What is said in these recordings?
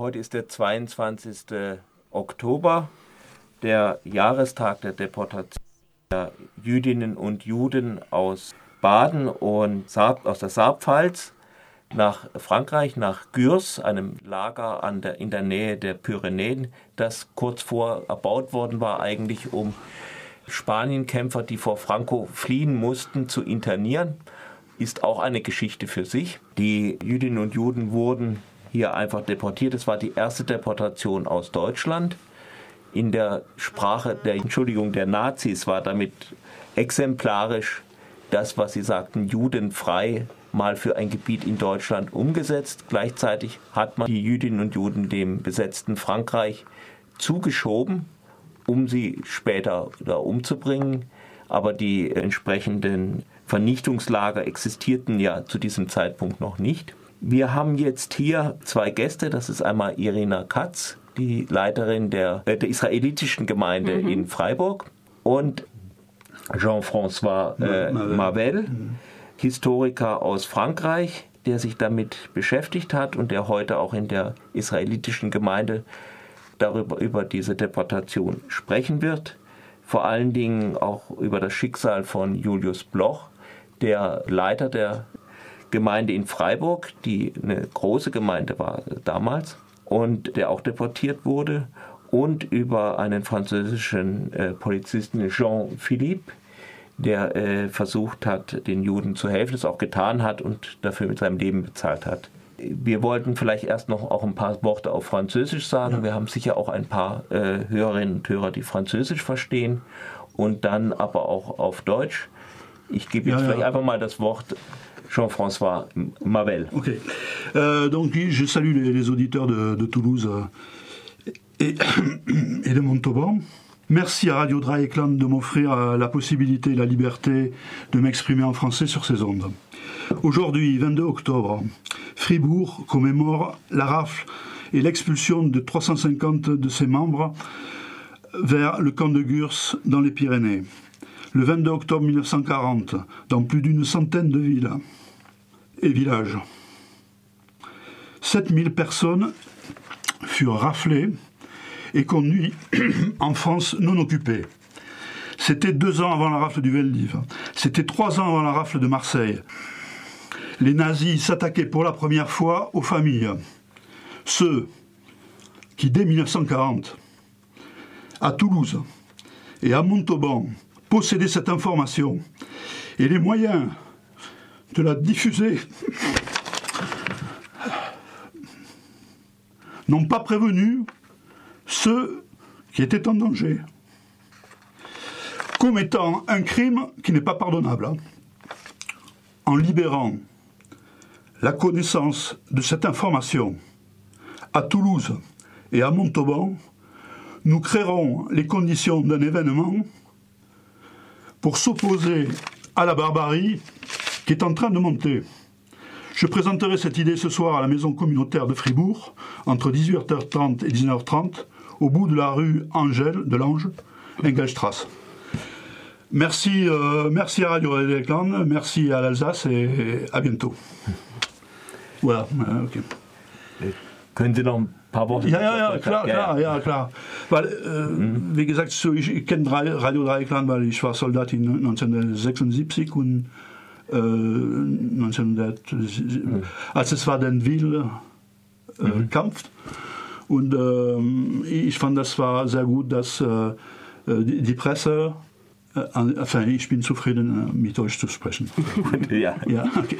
Heute ist der 22. Oktober, der Jahrestag der Deportation der Jüdinnen und Juden aus Baden und Saab, aus der Saarpfalz nach Frankreich, nach Gürs, einem Lager der, in der Nähe der Pyrenäen, das kurz vor erbaut worden war, eigentlich um Spanienkämpfer, die vor Franco fliehen mussten, zu internieren. Ist auch eine Geschichte für sich. Die Jüdinnen und Juden wurden hier einfach deportiert. Es war die erste Deportation aus Deutschland. In der Sprache der Entschuldigung der Nazis war damit exemplarisch das, was sie sagten, judenfrei mal für ein Gebiet in Deutschland umgesetzt. Gleichzeitig hat man die Jüdinnen und Juden dem besetzten Frankreich zugeschoben, um sie später da umzubringen. Aber die entsprechenden Vernichtungslager existierten ja zu diesem Zeitpunkt noch nicht. Wir haben jetzt hier zwei Gäste. Das ist einmal Irina Katz, die Leiterin der, äh, der israelitischen Gemeinde mhm. in Freiburg, und Jean-François äh, Marvel, mhm. Historiker aus Frankreich, der sich damit beschäftigt hat und der heute auch in der israelitischen Gemeinde darüber über diese Deportation sprechen wird. Vor allen Dingen auch über das Schicksal von Julius Bloch, der Leiter der Gemeinde in Freiburg, die eine große Gemeinde war damals und der auch deportiert wurde, und über einen französischen äh, Polizisten Jean Philippe, der äh, versucht hat, den Juden zu helfen, es auch getan hat und dafür mit seinem Leben bezahlt hat. Wir wollten vielleicht erst noch auch ein paar Worte auf Französisch sagen. Ja. Wir haben sicher auch ein paar äh, Hörerinnen und Hörer, die Französisch verstehen und dann aber auch auf Deutsch. Ich gebe jetzt ja, vielleicht ja. einfach mal das Wort Jean-François Mavel. Ok. Euh, donc je salue les, auditeurs de, Toulouse euh, et, de Montauban. Merci à Radio Dreieckland de m'offrir euh, la possibilité et la liberté de m'exprimer en français sur ces ondes. Aujourd'hui, 22 octobre, Fribourg commémore la rafle et l'expulsion de 350 de ses membres vers le camp de Gurs dans les Pyrénées. Le 22 octobre 1940, dans plus d'une centaine de villes, et villages. 7000 personnes furent raflées et conduites en France non occupée. C'était deux ans avant la rafle du Veldiv. C'était trois ans avant la rafle de Marseille. Les nazis s'attaquaient pour la première fois aux familles. Ceux qui, dès 1940, à Toulouse et à Montauban, possédaient cette information et les moyens de la diffuser n'ont pas prévenu ceux qui étaient en danger, commettant un crime qui n'est pas pardonnable, hein. en libérant la connaissance de cette information à Toulouse et à Montauban, nous créerons les conditions d'un événement pour s'opposer à la barbarie qui est en train de monter. Je présenterai cette idée ce soir à la maison communautaire de Fribourg, entre 18h30 et 19h30, au bout de la rue Angèle, de l'Ange, Engelstrasse. Merci, euh, merci à Radio Redekland, merci à l'Alsace et, à bientôt. Voilà, okay. Können Sie noch ein paar Worte Ja, ja, ja, klar, klar, ja, klar. Weil, äh, mhm. wie gesagt, so, ich, ich kenne Radio Dreieckland, weil ich war Soldat in 1976 und 1900, mhm. als es war den Will-Kampf. Mhm. Und äh, ich fand, das war sehr gut, dass äh, die, die, Presse, äh, enfin, ich bin zufrieden, äh, mit euch zu sprechen. ja. ja okay.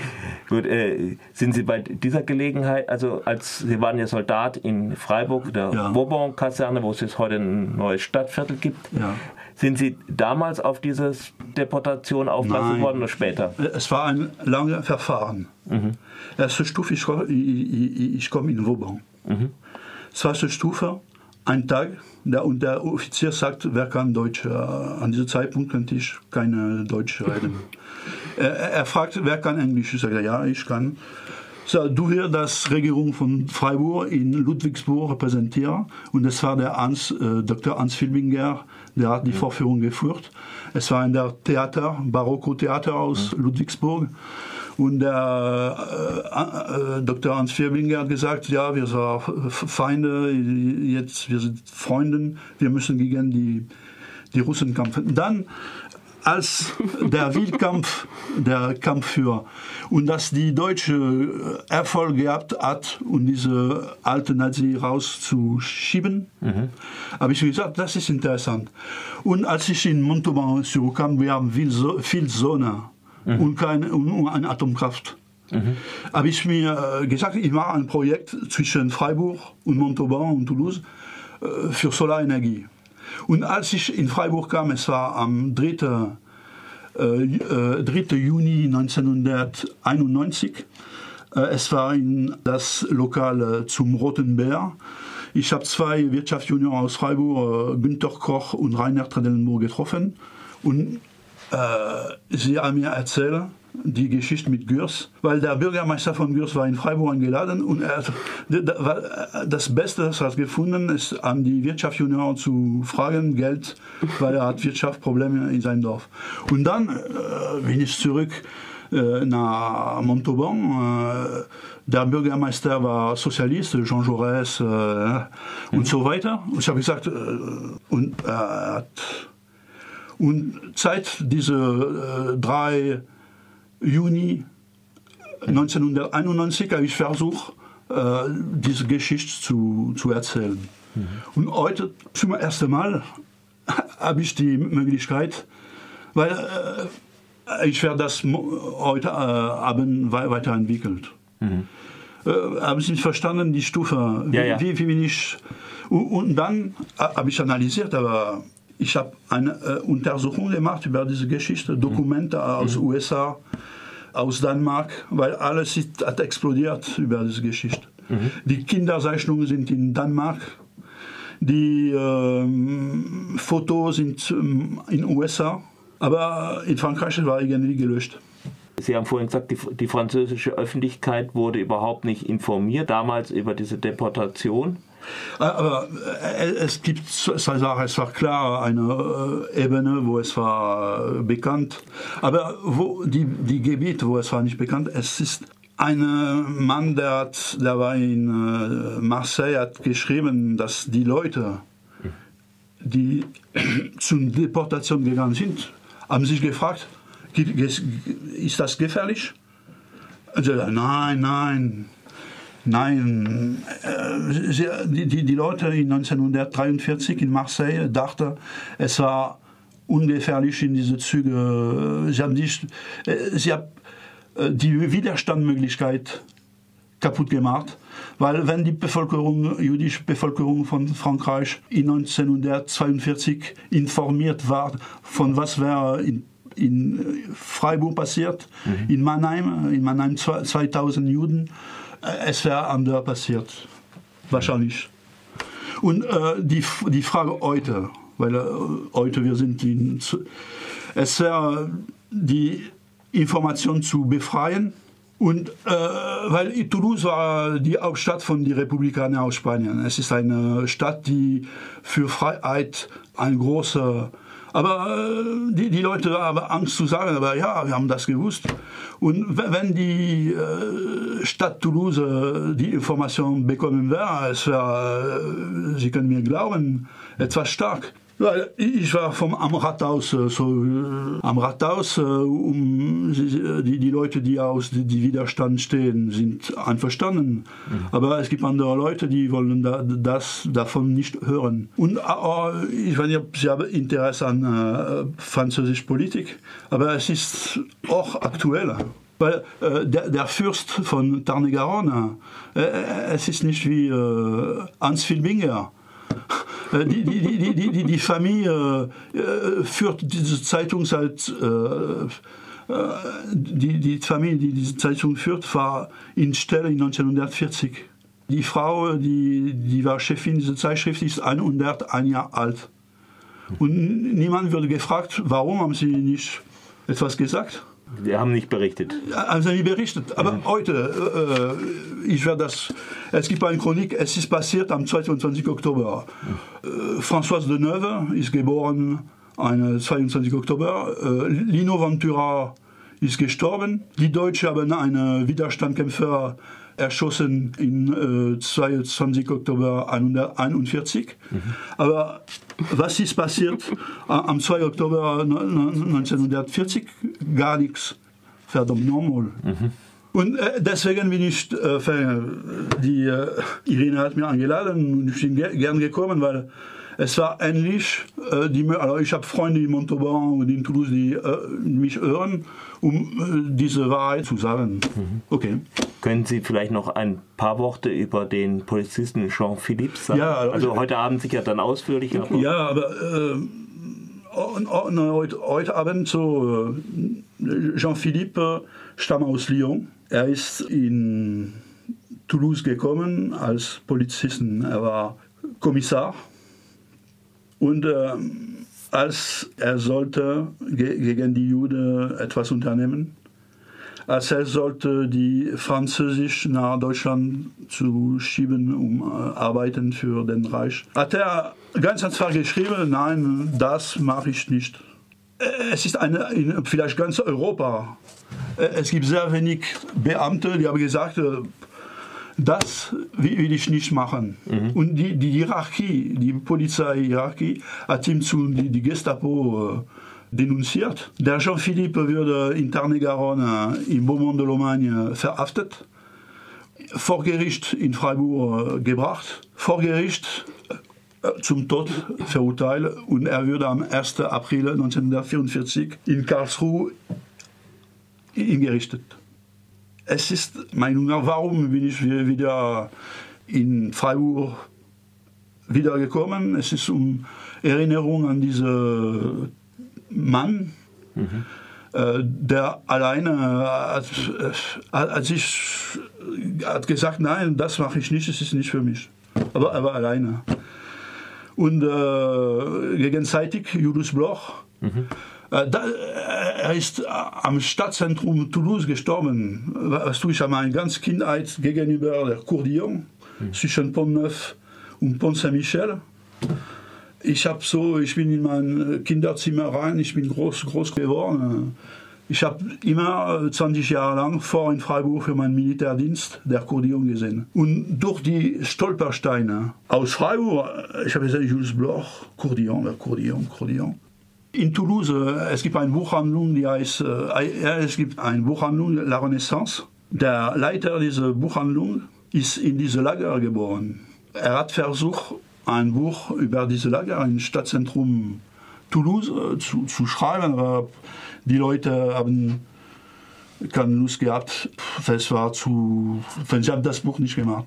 Gut, äh, sind Sie bei dieser Gelegenheit, also als Sie waren ja Soldat in Freiburg, der ja. Bourbon-Kaserne, wo es jetzt heute ein neues Stadtviertel gibt, ja. Sind Sie damals auf diese Deportation aufmerksam worden oder später? Es war ein langes Verfahren. Mhm. Erste Stufe, ich, ich, ich komme in Vauban. Mhm. Zweite Stufe, ein Tag, der, und der Offizier sagt, wer kann Deutsch? Äh, an diesem Zeitpunkt könnte ich keine Deutsch reden. er, er, fragt, wer kann Englisch? Ich sage, ja, ich kann. So, du wirst das Regierung von Freiburg in Ludwigsburg repräsentieren und es war der Hans, äh, Dr. Hans Filbinger, der hat die Vorführung geführt. Es war in der Theater, Barocco-Theater aus Ludwigsburg. Und der äh, äh, Dr. Hans Vierblinger hat gesagt, ja, wir sind Feinde, jetzt wir sind Freunde, wir müssen gegen die, die Russen kämpfen. Dann als der Wildkampf, der Kampf für und dass die Deutsche Erfolg gehabt hat, um diese alte Nazi rauszuschieben, mhm. habe ich gesagt, das ist interessant. Und als ich in Montauban zurückkam, wir haben viel, viel Sonne mhm. und, keine, und eine Atomkraft. Mhm. habe ich mir gesagt, ich mache ein Projekt zwischen Freiburg und Montauban und Toulouse für Solarenergie. Und als ich in Freiburg kam, es war am 3. Äh, 3. Äh, Juni 1991, äh, es war in das Lokal zum Roten Bär. Ich habe zwei Wirtschaftsjunioren aus Freiburg, äh, Günter Koch und Rainer Tredellenburg, getroffen. Und äh, sie haben mir erzählt, die Geschichte mit Gürs, weil der Bürgermeister von Gürs war in Freiburg eingeladen und er hat, das Beste, das er hat gefunden, ist an die Wirtschaftsjunioren zu fragen, Geld, weil er hat Wirtschaftsprobleme in seinem Dorf. Und dann äh, bin ich zurück äh, nach Montauban. Äh, der Bürgermeister war Sozialist, Jean Jaurès äh, und mhm. so weiter. Und ich habe gesagt, äh, und er hat und seit diese äh, drei Juni 1991 habe ich versucht, äh, diese Geschichte zu, zu erzählen. Mhm. Und heute zum ersten Mal habe ich die Möglichkeit, weil äh, ich werde das heute äh, Abend weiterentwickelt. Mhm. Äh, haben Sie verstanden, die Stufe? Ja, ja. Wie, wie bin ich? Und, und dann habe ich analysiert, aber ich habe eine äh, Untersuchung gemacht über diese Geschichte, Dokumente mhm. aus mhm. USA, aus Dänemark, weil alles ist, hat explodiert über diese Geschichte. Mhm. Die Kinderzeichnungen sind in Dänemark, die ähm, Fotos sind ähm, in USA, aber in Frankreich war irgendwie gelöscht. Sie haben vorhin gesagt, die, die, französische Öffentlichkeit wurde überhaupt nicht informiert damals über diese Deportation. Aber äh, es gibt, es war klar, eine äh, Ebene, wo es war äh, bekannt. Aber wo die, die Gebiete, wo es war nicht bekannt, es ist ein Mann, der, hat, der war in Marseille, hat geschrieben, dass die Leute, die zur Deportation gegangen sind, haben sich gefragt, ist das gefährlich? Also, nein, nein, Nein, äh, die, die, die Leute in 1943 in Marseille dachten, es war ungefährlich in diese Züge. Sie haben, nicht, äh, sie haben äh, die Widerstandmöglichkeit kaputt gemacht, weil wenn die Bevölkerung, jüdische Bevölkerung von Frankreich in 1942 informiert war, von was wäre in, in Freiburg passiert, mhm. in Mannheim, in Mannheim 2000 Juden, es wäre anders passiert. Wahrscheinlich. Und äh, die, die Frage heute, weil äh, heute wir sind in, es wäre die Information zu befreien. Und äh, weil Toulouse war die Hauptstadt von den Republikanern aus Spanien. Es ist eine Stadt, die für Freiheit ein großer aber äh, die, die Leute haben Angst zu sagen, aber ja, wir haben das gewusst. Und wenn die äh, Stadt Toulouse äh, die Information bekommen wäre, es wäre, Sie können mir glauben, etwas stark. Ich war vom, am Rathaus, äh, so, äh, am Rathaus, äh, um die, die Leute, die aus die Widerstand stehen, sind einverstanden. Mhm. Aber es gibt andere Leute, die wollen da, das davon nicht hören. Und ich weiß nicht, ob Sie haben Interesse an äh, französischer Politik, aber es ist auch aktueller. Weil äh, der, der, Fürst von Tarn-et-Garonne, äh, es ist nicht wie Hans Filbinger die, die, die, die, die Familie äh, führt diese Zeitung seit äh, die, die Familie, die diese Zeitung führt, war in Stelle in 1940. Die Frau, die, die war Chefin dieser Zeitschrift, ist 101 Jahre alt. Und niemand wurde gefragt, warum haben sie nicht etwas gesagt? Wir haben nicht berichtet. Also nicht berichtet. Aber mhm. heute, äh, ich werde das. Es gibt eine Chronik, es ist passiert am 22. Oktober. Mhm. Äh, Françoise de Neuve ist geboren am 22. Oktober. Äh, Lino Ventura ist gestorben. Die Deutschen haben einen Widerstandskämpfer erschossen in äh, 22. Oktober 1941. Mhm. Aber was ist passiert am 2. Oktober 1940? Gar nichts. Verdammt normal. Mhm. Und äh, deswegen bin ich, äh, die äh, Irene hat mir eingeladen und ich bin gern gekommen, weil es war ähnlich. Äh, die, also ich habe Freunde in Montauban und in Toulouse, die äh, mich hören, um äh, diese Wahrheit zu sagen. Mhm. Okay. Können Sie vielleicht noch ein paar Worte über den Polizisten Jean-Philippe sagen? Ja, also, also heute Abend sicher dann ausführlich. Aber ja, aber heute, heute Abend so Jean-Philippe stammt aus Lyon. Er ist in Toulouse gekommen als Polizisten. Er war Kommissar und äh, als er sollte ge gegen die Juden etwas unternehmen, als er sollte die Französisch nach Deutschland zu schieben, um äh, arbeiten für den Reich, hat er ganz einfach geschrieben, nein, das mache ich nicht. Es ist eine, in vielleicht ganz Europa. Äh, es gibt sehr wenig Beamte, die haben gesagt, äh, das will ich nicht machen. Mhm. Und die, die Hierarchie, die Polizeihierarchie hat ihm zu die, die Gestapo äh, denunziert. Der Jean-Philippe wurde in Tarn-et-Garonne im Beaumont de Lomagne verhaftet, vor Gericht in Freiburg äh, gebracht, vor Gericht äh, zum Tod verurteilt und er würde am 1. April 1944 in Karlsruhe hingerichtet es ist mein warum bin ich wieder in Freiburg wiedergekommen. Es ist um Erinnerung an diesen Mann, mhm. äh, der alleine hat, hat, sich hat gesagt, nein, das mache ich nicht, es ist nicht für mich. Aber er war alleine. Und äh, gegenseitig Julius Bloch. Mhm. Äh, äh, er ist am Stadtzentrum Toulouse gestorben. Weißt du, ich habe meine ganze Kindheit gegenüber der Courdillon mhm. zwischen Pont-Neuf und Pont-Saint-Michel. Ich habe so, ich bin in mein Kinderzimmer rein, ich bin groß, groß geworden. Ich habe immer 20 Jahre lang vor in Freiburg für meinen Militärdienst der Courdillon gesehen. Und durch die Stolpersteine aus Freiburg, ich habe gesagt, Jules Bloch, Courdillon, der Courdillon, Courdillon. In Toulouse, äh, es gibt eine Buchhandlung, die heißt, äh, es gibt eine Buchhandlung, La Renaissance. Der Leiter dieser Buchhandlung ist in diese Lager geboren. Er hat versucht, ein Buch über diese Lager im Stadtzentrum Toulouse äh, zu, zu schreiben, aber die Leute haben keine Lust gehabt. Es war zu, sie haben das Buch nicht gemacht.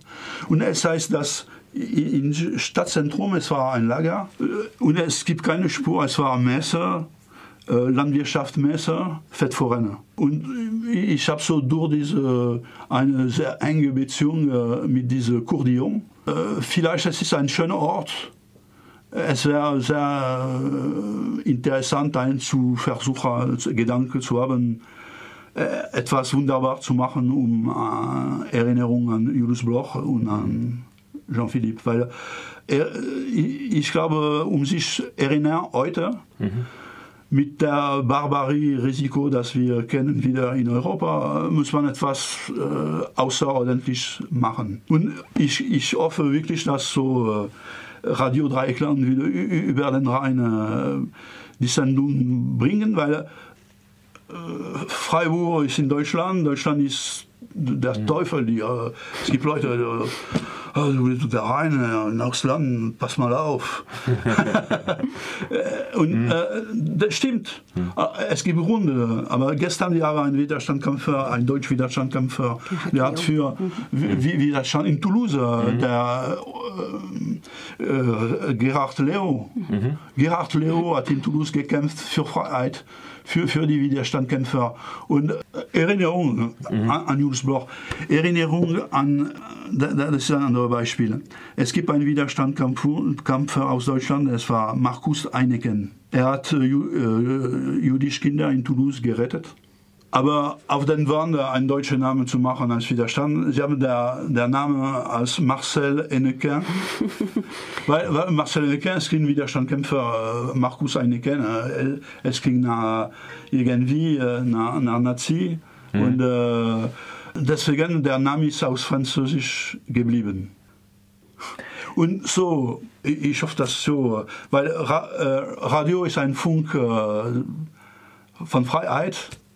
Und es heißt, dass im Stadtzentrum, es war ein Lager äh, und es gibt keine Spur, es war Messer, äh, Landwirtschaft Messer, Fettvorrenner. Und ich habe so durch diese, eine sehr enge Beziehung äh, mit diesem Courdillon. Vielleicht es ist ein schöner Ort. Es wäre sehr interessant, einen zu versuchen, Gedanken zu haben, etwas wunderbar zu machen, um Erinnerung an Julius Bloch und an Jean-Philippe, weil er, ich glaube, um sich erinnern heute, mhm. mit der Barbarie-Risiko, das wir kennen wieder in Europa, muss man etwas äh, außerordentlich machen. Und ich, ich hoffe wirklich, dass so äh, Radio Dreieckland wieder über den Rhein äh, die Sendung bringen, weil äh, Freiburg ist in Deutschland, Deutschland ist der mhm. Teufel. Die, äh, es gibt Leute, willst da rein, aufs Land, pass mal auf. und mhm. äh, das stimmt. Mhm. Es gibt Runde, aber gestern war ein Widerstandkämpfer, ein deutscher Widerstandkämpfer, der hat für mhm. Widerstand in Toulouse, mhm. der äh, äh, Gerhard Leo. Mhm. Gerhard Leo hat in Toulouse gekämpft für Freiheit für, für die Widerstandkämpfer. Und äh, Erinnerung mhm. an, an Jules Bloch, Erinnerung an, das ist ein anderes Beispiel. Es gibt einen Widerstandskampfer aus Deutschland, es war Markus Eineken. Er hat äh, äh, jüdische Kinder in Toulouse gerettet. aber auf den Wand einen deutschen Namen zu machen als Widerstand. Sie haben der, der Name als Marcel Enneken. weil, weil Marcel Enneken ist kein Widerstandkämpfer, äh, Markus. Äh, es ging nach, irgendwie nach, nach Nazi. Mhm. Und deswegen der Name ist aus Französisch geblieben. Und so, ich hoffe das so, weil äh, Radio ist ein Funk äh, von Freiheit